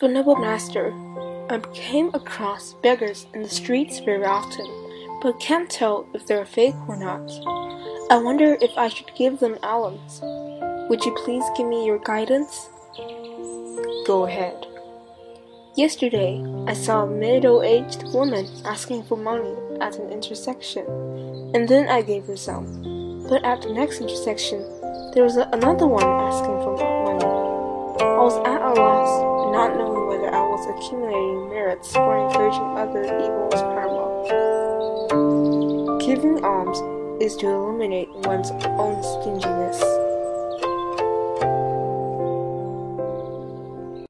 Venerable Master, I came across beggars in the streets very often, but can't tell if they're fake or not. I wonder if I should give them alms. Would you please give me your guidance? Go ahead. Yesterday, I saw a middle aged woman asking for money at an intersection, and then I gave her some. But at the next intersection, there was another one asking for money. I was at a loss, not was accumulating merits or encouraging other evil's karma. Giving alms is to eliminate one's own stinginess.